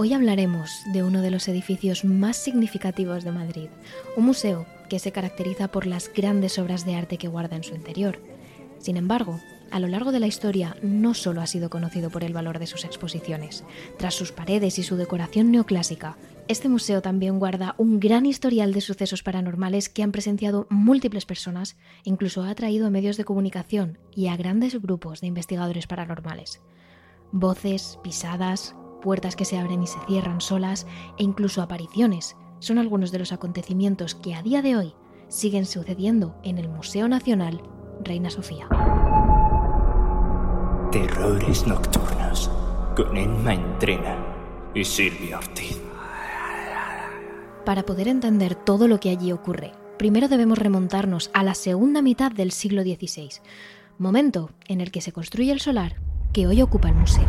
Hoy hablaremos de uno de los edificios más significativos de Madrid, un museo que se caracteriza por las grandes obras de arte que guarda en su interior. Sin embargo, a lo largo de la historia no solo ha sido conocido por el valor de sus exposiciones. Tras sus paredes y su decoración neoclásica, este museo también guarda un gran historial de sucesos paranormales que han presenciado múltiples personas incluso ha atraído a medios de comunicación y a grandes grupos de investigadores paranormales. Voces, pisadas, puertas que se abren y se cierran solas e incluso apariciones son algunos de los acontecimientos que a día de hoy siguen sucediendo en el Museo Nacional Reina Sofía. Terrores Nocturnos con Emma Entrena y Silvia Ortiz. Para poder entender todo lo que allí ocurre, primero debemos remontarnos a la segunda mitad del siglo XVI, momento en el que se construye el solar que hoy ocupa el museo.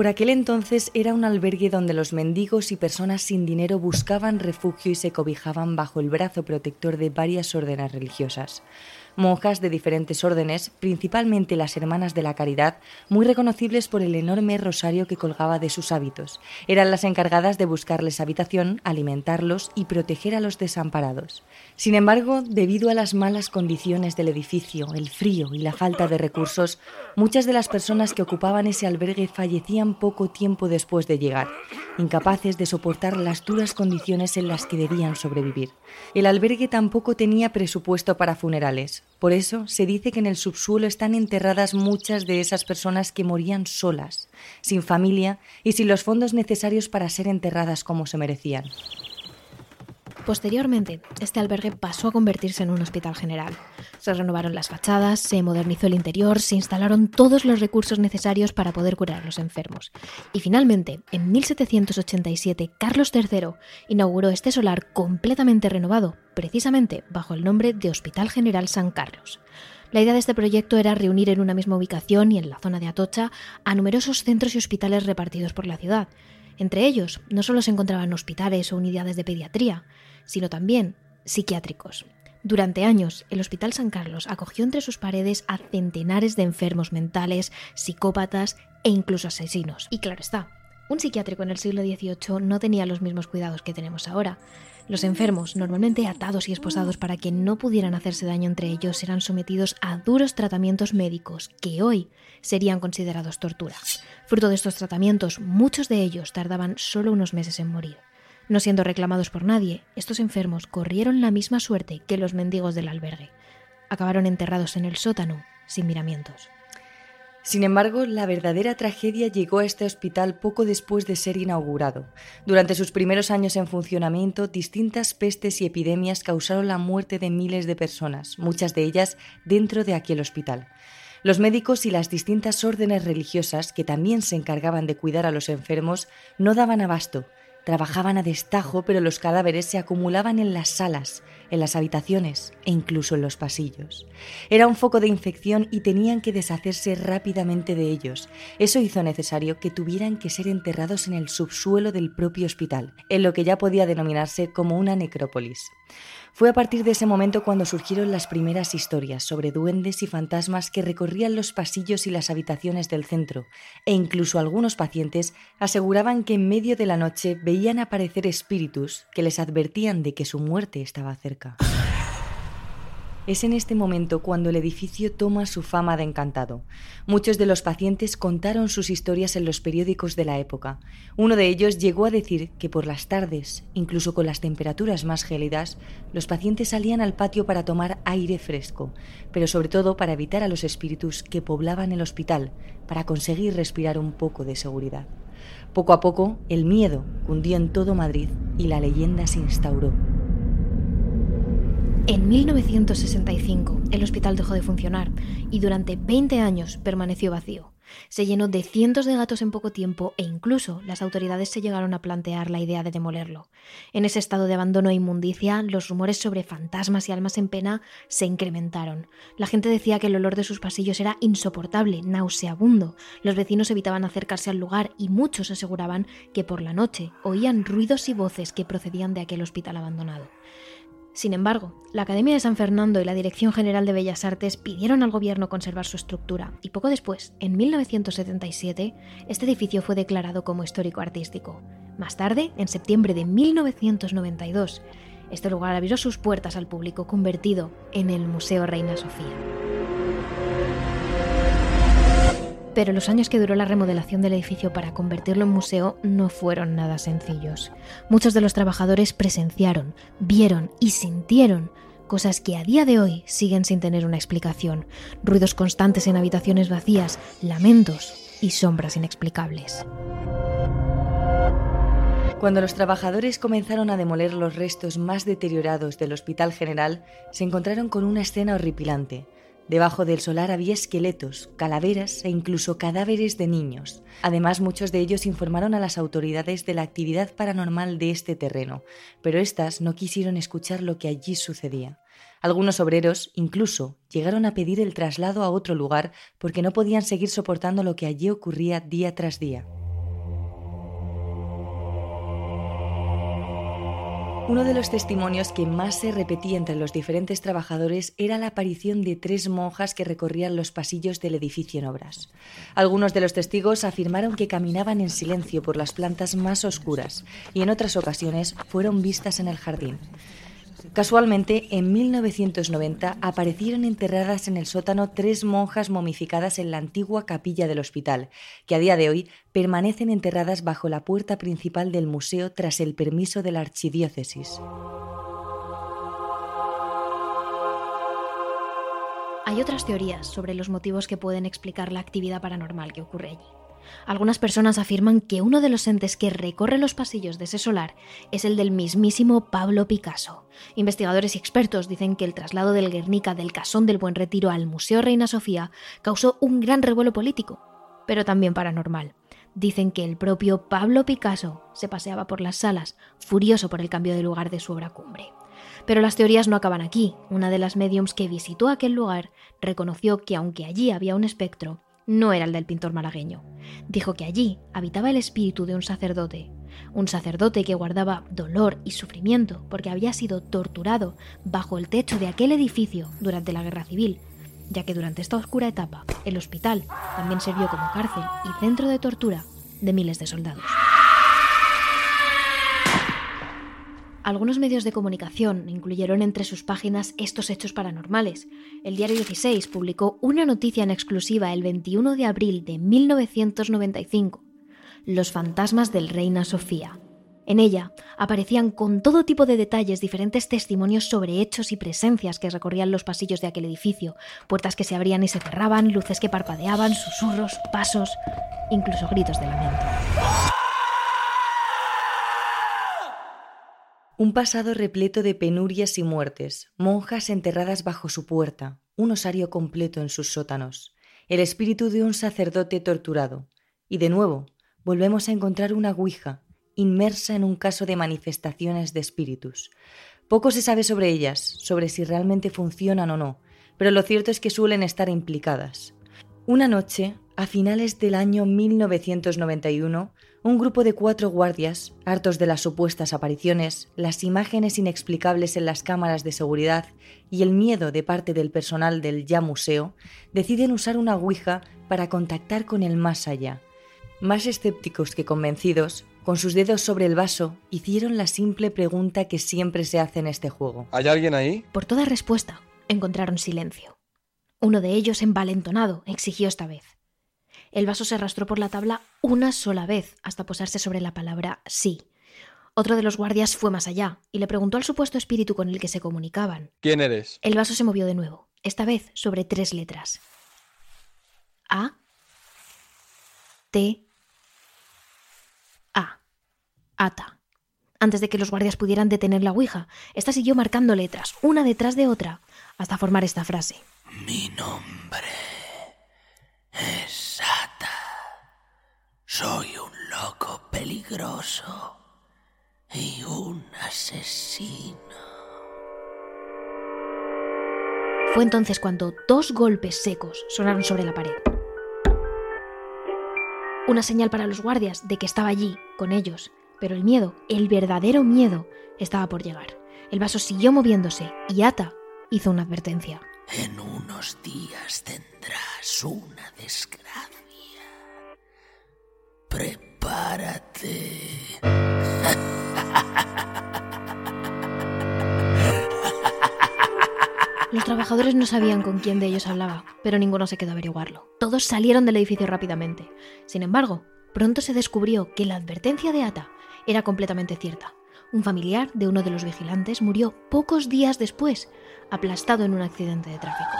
Por aquel entonces era un albergue donde los mendigos y personas sin dinero buscaban refugio y se cobijaban bajo el brazo protector de varias órdenes religiosas monjas de diferentes órdenes, principalmente las Hermanas de la Caridad, muy reconocibles por el enorme rosario que colgaba de sus hábitos. Eran las encargadas de buscarles habitación, alimentarlos y proteger a los desamparados. Sin embargo, debido a las malas condiciones del edificio, el frío y la falta de recursos, muchas de las personas que ocupaban ese albergue fallecían poco tiempo después de llegar, incapaces de soportar las duras condiciones en las que debían sobrevivir. El albergue tampoco tenía presupuesto para funerales, por eso se dice que en el subsuelo están enterradas muchas de esas personas que morían solas, sin familia y sin los fondos necesarios para ser enterradas como se merecían. Posteriormente, este albergue pasó a convertirse en un hospital general. Se renovaron las fachadas, se modernizó el interior, se instalaron todos los recursos necesarios para poder curar a los enfermos. Y finalmente, en 1787, Carlos III inauguró este solar completamente renovado, precisamente bajo el nombre de Hospital General San Carlos. La idea de este proyecto era reunir en una misma ubicación y en la zona de Atocha a numerosos centros y hospitales repartidos por la ciudad. Entre ellos, no solo se encontraban hospitales o unidades de pediatría, sino también psiquiátricos. Durante años, el Hospital San Carlos acogió entre sus paredes a centenares de enfermos mentales, psicópatas e incluso asesinos. Y claro está, un psiquiátrico en el siglo XVIII no tenía los mismos cuidados que tenemos ahora. Los enfermos, normalmente atados y esposados para que no pudieran hacerse daño entre ellos, eran sometidos a duros tratamientos médicos que hoy serían considerados tortura. Fruto de estos tratamientos, muchos de ellos tardaban solo unos meses en morir. No siendo reclamados por nadie, estos enfermos corrieron la misma suerte que los mendigos del albergue. Acabaron enterrados en el sótano, sin miramientos. Sin embargo, la verdadera tragedia llegó a este hospital poco después de ser inaugurado. Durante sus primeros años en funcionamiento, distintas pestes y epidemias causaron la muerte de miles de personas, muchas de ellas dentro de aquel hospital. Los médicos y las distintas órdenes religiosas, que también se encargaban de cuidar a los enfermos, no daban abasto Trabajaban a destajo, pero los cadáveres se acumulaban en las salas, en las habitaciones e incluso en los pasillos. Era un foco de infección y tenían que deshacerse rápidamente de ellos. Eso hizo necesario que tuvieran que ser enterrados en el subsuelo del propio hospital, en lo que ya podía denominarse como una necrópolis. Fue a partir de ese momento cuando surgieron las primeras historias sobre duendes y fantasmas que recorrían los pasillos y las habitaciones del centro, e incluso algunos pacientes aseguraban que en medio de la noche veían aparecer espíritus que les advertían de que su muerte estaba cerca. Es en este momento cuando el edificio toma su fama de encantado. Muchos de los pacientes contaron sus historias en los periódicos de la época. Uno de ellos llegó a decir que por las tardes, incluso con las temperaturas más gélidas, los pacientes salían al patio para tomar aire fresco, pero sobre todo para evitar a los espíritus que poblaban el hospital, para conseguir respirar un poco de seguridad. Poco a poco, el miedo cundió en todo Madrid y la leyenda se instauró. En 1965 el hospital dejó de funcionar y durante 20 años permaneció vacío. Se llenó de cientos de gatos en poco tiempo e incluso las autoridades se llegaron a plantear la idea de demolerlo. En ese estado de abandono e inmundicia, los rumores sobre fantasmas y almas en pena se incrementaron. La gente decía que el olor de sus pasillos era insoportable, nauseabundo. Los vecinos evitaban acercarse al lugar y muchos aseguraban que por la noche oían ruidos y voces que procedían de aquel hospital abandonado. Sin embargo, la Academia de San Fernando y la Dirección General de Bellas Artes pidieron al gobierno conservar su estructura y poco después, en 1977, este edificio fue declarado como histórico artístico. Más tarde, en septiembre de 1992, este lugar abrió sus puertas al público convertido en el Museo Reina Sofía. Pero los años que duró la remodelación del edificio para convertirlo en museo no fueron nada sencillos. Muchos de los trabajadores presenciaron, vieron y sintieron cosas que a día de hoy siguen sin tener una explicación. Ruidos constantes en habitaciones vacías, lamentos y sombras inexplicables. Cuando los trabajadores comenzaron a demoler los restos más deteriorados del Hospital General, se encontraron con una escena horripilante. Debajo del solar había esqueletos, calaveras e incluso cadáveres de niños. Además, muchos de ellos informaron a las autoridades de la actividad paranormal de este terreno, pero éstas no quisieron escuchar lo que allí sucedía. Algunos obreros incluso llegaron a pedir el traslado a otro lugar porque no podían seguir soportando lo que allí ocurría día tras día. Uno de los testimonios que más se repetía entre los diferentes trabajadores era la aparición de tres monjas que recorrían los pasillos del edificio en obras. Algunos de los testigos afirmaron que caminaban en silencio por las plantas más oscuras y en otras ocasiones fueron vistas en el jardín. Casualmente, en 1990 aparecieron enterradas en el sótano tres monjas momificadas en la antigua capilla del hospital, que a día de hoy permanecen enterradas bajo la puerta principal del museo tras el permiso de la archidiócesis. Hay otras teorías sobre los motivos que pueden explicar la actividad paranormal que ocurre allí. Algunas personas afirman que uno de los entes que recorre los pasillos de ese solar es el del mismísimo Pablo Picasso. Investigadores y expertos dicen que el traslado del Guernica del Casón del Buen Retiro al Museo Reina Sofía causó un gran revuelo político, pero también paranormal. Dicen que el propio Pablo Picasso se paseaba por las salas, furioso por el cambio de lugar de su obra cumbre. Pero las teorías no acaban aquí. Una de las mediums que visitó aquel lugar reconoció que aunque allí había un espectro, no era el del pintor malagueño. Dijo que allí habitaba el espíritu de un sacerdote, un sacerdote que guardaba dolor y sufrimiento porque había sido torturado bajo el techo de aquel edificio durante la Guerra Civil, ya que durante esta oscura etapa el hospital también sirvió como cárcel y centro de tortura de miles de soldados. Algunos medios de comunicación incluyeron entre sus páginas estos hechos paranormales. El diario 16 publicó una noticia en exclusiva el 21 de abril de 1995, Los fantasmas del Reina Sofía. En ella aparecían con todo tipo de detalles diferentes testimonios sobre hechos y presencias que recorrían los pasillos de aquel edificio, puertas que se abrían y se cerraban, luces que parpadeaban, susurros, pasos, incluso gritos de lamento. Un pasado repleto de penurias y muertes, monjas enterradas bajo su puerta, un osario completo en sus sótanos, el espíritu de un sacerdote torturado. Y de nuevo, volvemos a encontrar una Ouija, inmersa en un caso de manifestaciones de espíritus. Poco se sabe sobre ellas, sobre si realmente funcionan o no, pero lo cierto es que suelen estar implicadas. Una noche, a finales del año 1991, un grupo de cuatro guardias, hartos de las supuestas apariciones, las imágenes inexplicables en las cámaras de seguridad y el miedo de parte del personal del ya museo, deciden usar una Ouija para contactar con el más allá. Más escépticos que convencidos, con sus dedos sobre el vaso, hicieron la simple pregunta que siempre se hace en este juego. ¿Hay alguien ahí? Por toda respuesta, encontraron silencio. Uno de ellos, envalentonado, exigió esta vez. El vaso se arrastró por la tabla una sola vez hasta posarse sobre la palabra sí. Otro de los guardias fue más allá y le preguntó al supuesto espíritu con el que se comunicaban. ¿Quién eres? El vaso se movió de nuevo, esta vez sobre tres letras. A. T. A. Ata. Antes de que los guardias pudieran detener la Ouija, esta siguió marcando letras, una detrás de otra, hasta formar esta frase. Mi nombre es Ata. Soy un loco peligroso y un asesino. Fue entonces cuando dos golpes secos sonaron sobre la pared. Una señal para los guardias de que estaba allí, con ellos, pero el miedo, el verdadero miedo, estaba por llegar. El vaso siguió moviéndose y Ata hizo una advertencia. En unos días tendrás una desgracia. Prepárate. Los trabajadores no sabían con quién de ellos hablaba, pero ninguno se quedó a averiguarlo. Todos salieron del edificio rápidamente. Sin embargo, pronto se descubrió que la advertencia de Ata era completamente cierta. Un familiar de uno de los vigilantes murió pocos días después, aplastado en un accidente de tráfico.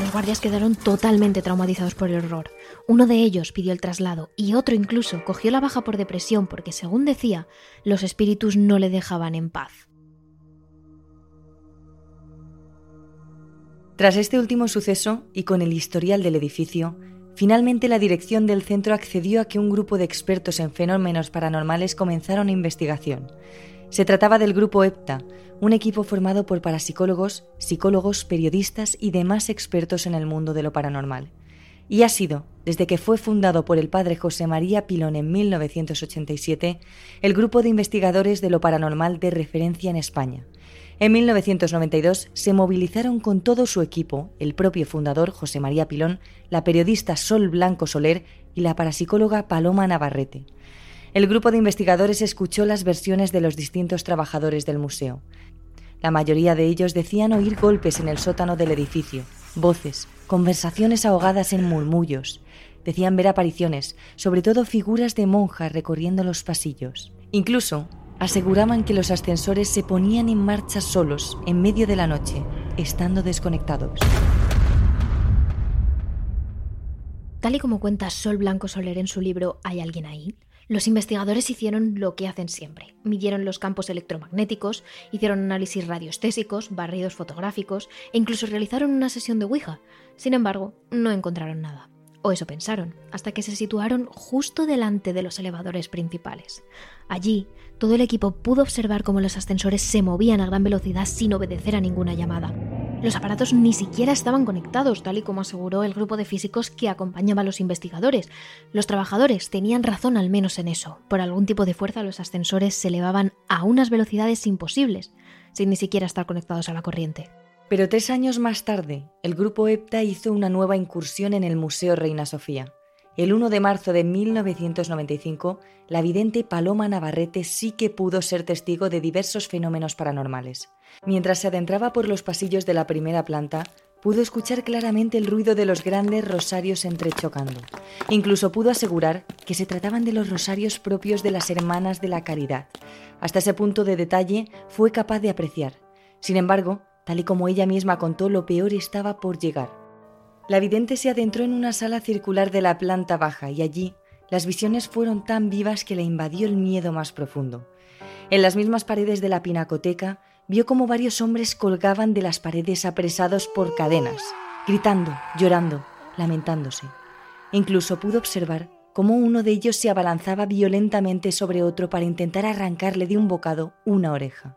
Los guardias quedaron totalmente traumatizados por el horror. Uno de ellos pidió el traslado y otro incluso cogió la baja por depresión porque, según decía, los espíritus no le dejaban en paz. Tras este último suceso y con el historial del edificio, finalmente la dirección del centro accedió a que un grupo de expertos en fenómenos paranormales comenzara una investigación. Se trataba del grupo EPTA, un equipo formado por parapsicólogos, psicólogos, periodistas y demás expertos en el mundo de lo paranormal. Y ha sido, desde que fue fundado por el padre José María Pilón en 1987, el grupo de investigadores de lo paranormal de referencia en España, en 1992 se movilizaron con todo su equipo, el propio fundador José María Pilón, la periodista Sol Blanco Soler y la parapsicóloga Paloma Navarrete. El grupo de investigadores escuchó las versiones de los distintos trabajadores del museo. La mayoría de ellos decían oír golpes en el sótano del edificio, voces, conversaciones ahogadas en murmullos. Decían ver apariciones, sobre todo figuras de monjas recorriendo los pasillos. Incluso aseguraban que los ascensores se ponían en marcha solos en medio de la noche, estando desconectados. Tal y como cuenta Sol Blanco Soler en su libro ¿Hay alguien ahí? Los investigadores hicieron lo que hacen siempre. Midieron los campos electromagnéticos, hicieron análisis radioestésicos, barridos fotográficos e incluso realizaron una sesión de Ouija. Sin embargo, no encontraron nada. O eso pensaron, hasta que se situaron justo delante de los elevadores principales. Allí, todo el equipo pudo observar cómo los ascensores se movían a gran velocidad sin obedecer a ninguna llamada. Los aparatos ni siquiera estaban conectados, tal y como aseguró el grupo de físicos que acompañaba a los investigadores. Los trabajadores tenían razón al menos en eso. Por algún tipo de fuerza los ascensores se elevaban a unas velocidades imposibles, sin ni siquiera estar conectados a la corriente. Pero tres años más tarde, el grupo EPTA hizo una nueva incursión en el Museo Reina Sofía. El 1 de marzo de 1995, la vidente Paloma Navarrete sí que pudo ser testigo de diversos fenómenos paranormales. Mientras se adentraba por los pasillos de la primera planta, pudo escuchar claramente el ruido de los grandes rosarios entrechocando. Incluso pudo asegurar que se trataban de los rosarios propios de las Hermanas de la Caridad. Hasta ese punto de detalle fue capaz de apreciar. Sin embargo, Tal y como ella misma contó, lo peor estaba por llegar. La vidente se adentró en una sala circular de la planta baja y allí las visiones fueron tan vivas que le invadió el miedo más profundo. En las mismas paredes de la pinacoteca vio como varios hombres colgaban de las paredes apresados por cadenas, gritando, llorando, lamentándose. Incluso pudo observar cómo uno de ellos se abalanzaba violentamente sobre otro para intentar arrancarle de un bocado una oreja.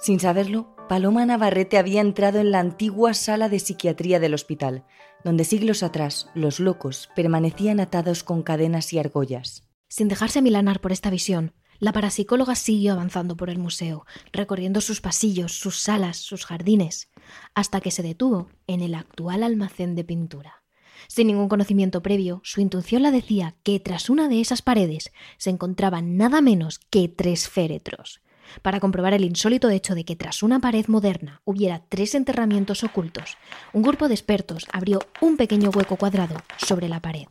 Sin saberlo, Paloma Navarrete había entrado en la antigua sala de psiquiatría del hospital, donde siglos atrás los locos permanecían atados con cadenas y argollas. Sin dejarse milanar por esta visión, la parapsicóloga siguió avanzando por el museo, recorriendo sus pasillos, sus salas, sus jardines, hasta que se detuvo en el actual almacén de pintura. Sin ningún conocimiento previo, su intuición la decía que tras una de esas paredes se encontraban nada menos que tres féretros, para comprobar el insólito hecho de que tras una pared moderna hubiera tres enterramientos ocultos, un grupo de expertos abrió un pequeño hueco cuadrado sobre la pared.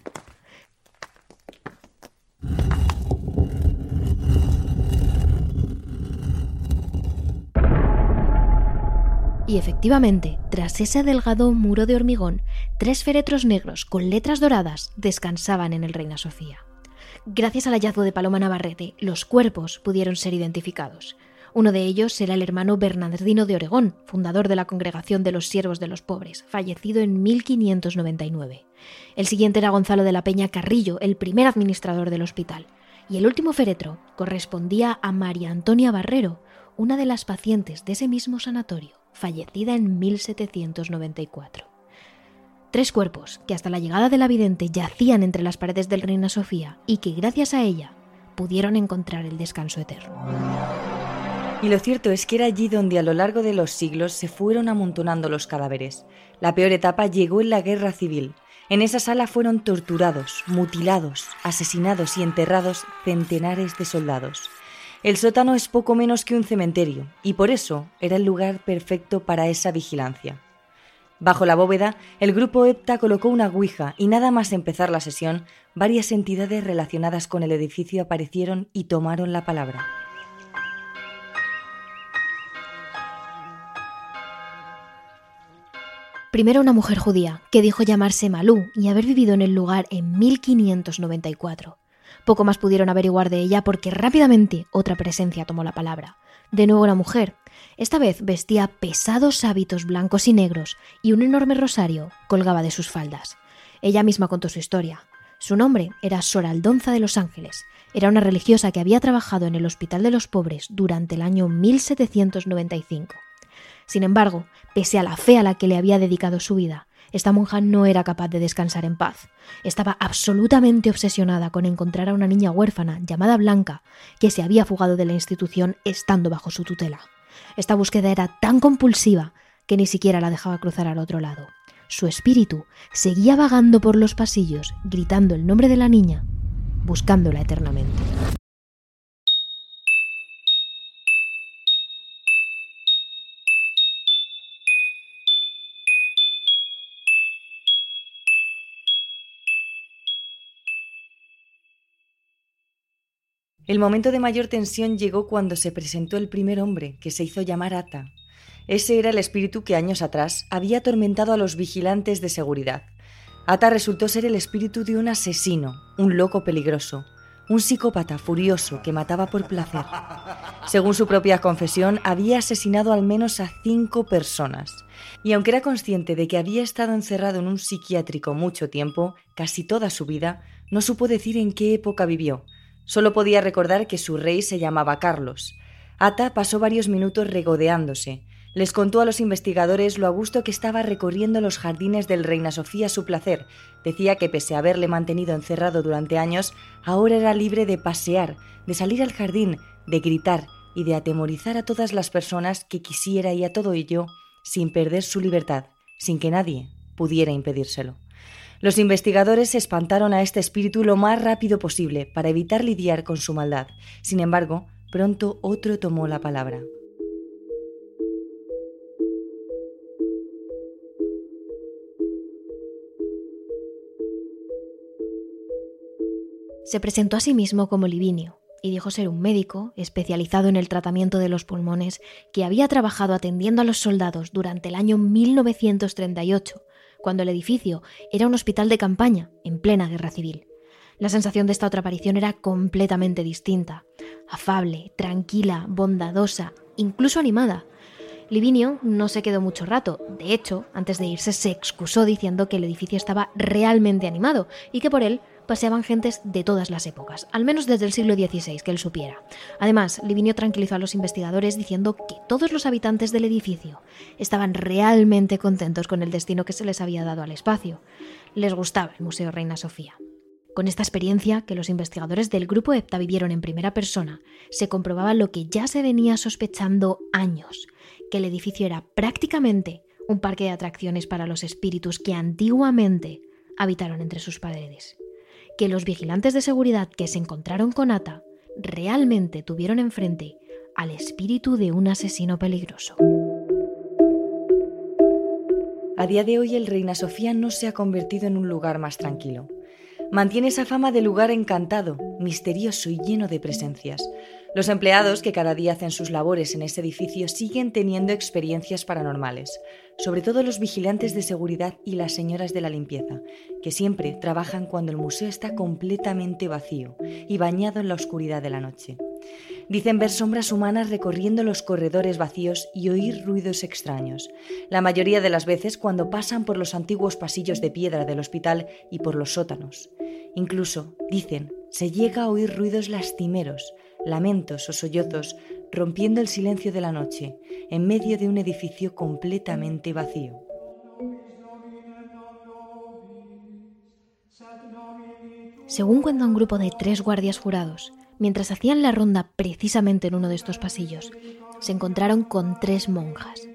Y efectivamente, tras ese delgado muro de hormigón, tres féretros negros con letras doradas descansaban en el Reina Sofía. Gracias al hallazgo de Paloma Navarrete, los cuerpos pudieron ser identificados. Uno de ellos era el hermano Bernardino de Oregón, fundador de la Congregación de los Siervos de los Pobres, fallecido en 1599. El siguiente era Gonzalo de la Peña Carrillo, el primer administrador del hospital. Y el último féretro correspondía a María Antonia Barrero, una de las pacientes de ese mismo sanatorio, fallecida en 1794. Tres cuerpos que hasta la llegada de la vidente yacían entre las paredes del Reina Sofía y que gracias a ella pudieron encontrar el descanso eterno. Y lo cierto es que era allí donde a lo largo de los siglos se fueron amontonando los cadáveres. La peor etapa llegó en la guerra civil. En esa sala fueron torturados, mutilados, asesinados y enterrados centenares de soldados. El sótano es poco menos que un cementerio, y por eso era el lugar perfecto para esa vigilancia. Bajo la bóveda, el grupo EPTA colocó una ouija y nada más empezar la sesión, varias entidades relacionadas con el edificio aparecieron y tomaron la palabra. Primero una mujer judía, que dijo llamarse Malú y haber vivido en el lugar en 1594. Poco más pudieron averiguar de ella porque rápidamente otra presencia tomó la palabra. De nuevo una mujer. Esta vez vestía pesados hábitos blancos y negros y un enorme rosario colgaba de sus faldas. Ella misma contó su historia. Su nombre era Soraldonza de los Ángeles. Era una religiosa que había trabajado en el Hospital de los Pobres durante el año 1795. Sin embargo, pese a la fe a la que le había dedicado su vida, esta monja no era capaz de descansar en paz. Estaba absolutamente obsesionada con encontrar a una niña huérfana llamada Blanca, que se había fugado de la institución estando bajo su tutela. Esta búsqueda era tan compulsiva que ni siquiera la dejaba cruzar al otro lado. Su espíritu seguía vagando por los pasillos, gritando el nombre de la niña, buscándola eternamente. El momento de mayor tensión llegó cuando se presentó el primer hombre, que se hizo llamar Ata. Ese era el espíritu que años atrás había atormentado a los vigilantes de seguridad. Ata resultó ser el espíritu de un asesino, un loco peligroso, un psicópata furioso que mataba por placer. Según su propia confesión, había asesinado al menos a cinco personas. Y aunque era consciente de que había estado encerrado en un psiquiátrico mucho tiempo, casi toda su vida, no supo decir en qué época vivió, Solo podía recordar que su rey se llamaba Carlos. Ata pasó varios minutos regodeándose. Les contó a los investigadores lo a gusto que estaba recorriendo los jardines del Reina Sofía a su placer. Decía que pese a haberle mantenido encerrado durante años, ahora era libre de pasear, de salir al jardín, de gritar y de atemorizar a todas las personas que quisiera y a todo ello sin perder su libertad, sin que nadie pudiera impedírselo. Los investigadores espantaron a este espíritu lo más rápido posible para evitar lidiar con su maldad. Sin embargo, pronto otro tomó la palabra. Se presentó a sí mismo como Livinio y dijo ser un médico especializado en el tratamiento de los pulmones que había trabajado atendiendo a los soldados durante el año 1938 cuando el edificio era un hospital de campaña en plena guerra civil. La sensación de esta otra aparición era completamente distinta, afable, tranquila, bondadosa, incluso animada. Livinio no se quedó mucho rato, de hecho, antes de irse se excusó diciendo que el edificio estaba realmente animado y que por él paseaban gentes de todas las épocas, al menos desde el siglo XVI, que él supiera. Además, Livinio tranquilizó a los investigadores diciendo que todos los habitantes del edificio estaban realmente contentos con el destino que se les había dado al espacio. Les gustaba el Museo Reina Sofía. Con esta experiencia que los investigadores del grupo EPTA vivieron en primera persona, se comprobaba lo que ya se venía sospechando años, que el edificio era prácticamente un parque de atracciones para los espíritus que antiguamente habitaron entre sus paredes que los vigilantes de seguridad que se encontraron con Ata realmente tuvieron enfrente al espíritu de un asesino peligroso. A día de hoy el Reina Sofía no se ha convertido en un lugar más tranquilo. Mantiene esa fama de lugar encantado, misterioso y lleno de presencias. Los empleados que cada día hacen sus labores en ese edificio siguen teniendo experiencias paranormales, sobre todo los vigilantes de seguridad y las señoras de la limpieza, que siempre trabajan cuando el museo está completamente vacío y bañado en la oscuridad de la noche. Dicen ver sombras humanas recorriendo los corredores vacíos y oír ruidos extraños, la mayoría de las veces cuando pasan por los antiguos pasillos de piedra del hospital y por los sótanos. Incluso, dicen, se llega a oír ruidos lastimeros, lamentos o sollozos rompiendo el silencio de la noche, en medio de un edificio completamente vacío. Según cuenta un grupo de tres guardias jurados, Mientras hacían la ronda precisamente en uno de estos pasillos, se encontraron con tres monjas.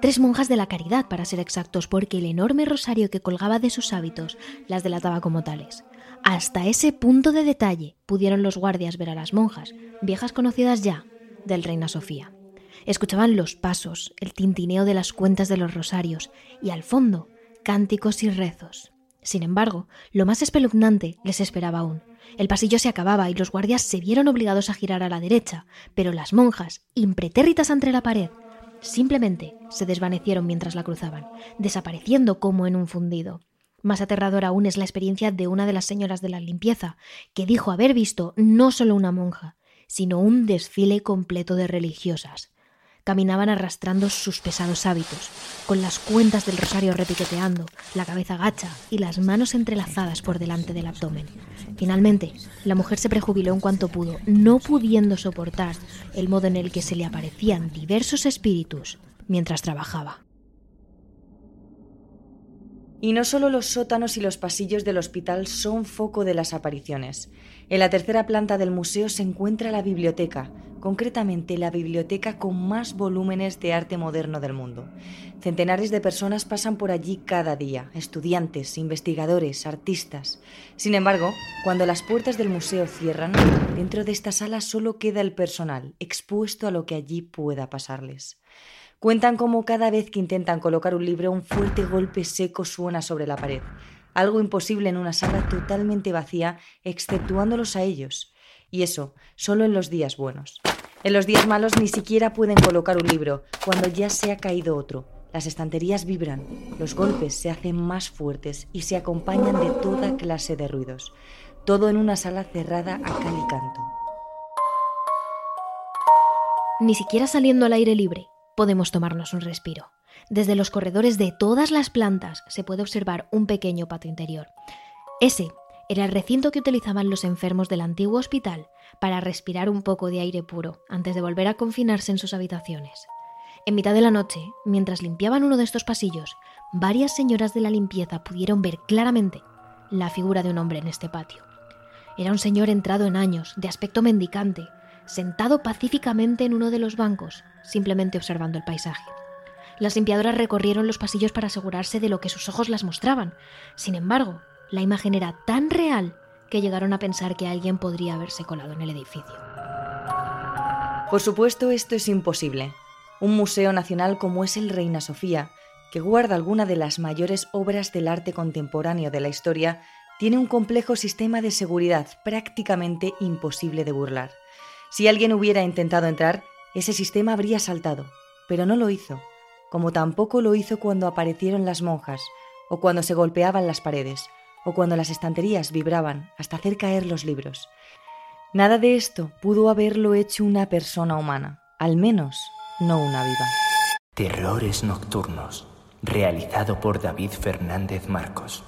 Tres monjas de la caridad, para ser exactos, porque el enorme rosario que colgaba de sus hábitos las delataba como tales. Hasta ese punto de detalle pudieron los guardias ver a las monjas, viejas conocidas ya del Reina Sofía. Escuchaban los pasos, el tintineo de las cuentas de los rosarios y al fondo cánticos y rezos. Sin embargo, lo más espeluznante les esperaba aún. El pasillo se acababa y los guardias se vieron obligados a girar a la derecha, pero las monjas, impretérritas ante la pared, simplemente se desvanecieron mientras la cruzaban, desapareciendo como en un fundido. Más aterradora aún es la experiencia de una de las señoras de la limpieza, que dijo haber visto no solo una monja, sino un desfile completo de religiosas, caminaban arrastrando sus pesados hábitos, con las cuentas del rosario repiqueteando, la cabeza gacha y las manos entrelazadas por delante del abdomen. Finalmente, la mujer se prejubiló en cuanto pudo, no pudiendo soportar el modo en el que se le aparecían diversos espíritus mientras trabajaba. Y no solo los sótanos y los pasillos del hospital son foco de las apariciones. En la tercera planta del museo se encuentra la biblioteca, concretamente la biblioteca con más volúmenes de arte moderno del mundo. Centenares de personas pasan por allí cada día, estudiantes, investigadores, artistas. Sin embargo, cuando las puertas del museo cierran, dentro de esta sala solo queda el personal, expuesto a lo que allí pueda pasarles. Cuentan cómo cada vez que intentan colocar un libro un fuerte golpe seco suena sobre la pared, algo imposible en una sala totalmente vacía, exceptuándolos a ellos. Y eso, solo en los días buenos. En los días malos ni siquiera pueden colocar un libro, cuando ya se ha caído otro. Las estanterías vibran, los golpes se hacen más fuertes y se acompañan de toda clase de ruidos. Todo en una sala cerrada a cal y canto. Ni siquiera saliendo al aire libre, podemos tomarnos un respiro. Desde los corredores de todas las plantas se puede observar un pequeño patio interior. Ese era el recinto que utilizaban los enfermos del antiguo hospital para respirar un poco de aire puro antes de volver a confinarse en sus habitaciones. En mitad de la noche, mientras limpiaban uno de estos pasillos, varias señoras de la limpieza pudieron ver claramente la figura de un hombre en este patio. Era un señor entrado en años, de aspecto mendicante, sentado pacíficamente en uno de los bancos, simplemente observando el paisaje. Las limpiadoras recorrieron los pasillos para asegurarse de lo que sus ojos las mostraban. Sin embargo, la imagen era tan real que llegaron a pensar que alguien podría haberse colado en el edificio. Por supuesto, esto es imposible. Un museo nacional como es el Reina Sofía, que guarda alguna de las mayores obras del arte contemporáneo de la historia, tiene un complejo sistema de seguridad prácticamente imposible de burlar. Si alguien hubiera intentado entrar, ese sistema habría saltado, pero no lo hizo, como tampoco lo hizo cuando aparecieron las monjas, o cuando se golpeaban las paredes, o cuando las estanterías vibraban hasta hacer caer los libros. Nada de esto pudo haberlo hecho una persona humana, al menos no una viva. Terrores Nocturnos, realizado por David Fernández Marcos.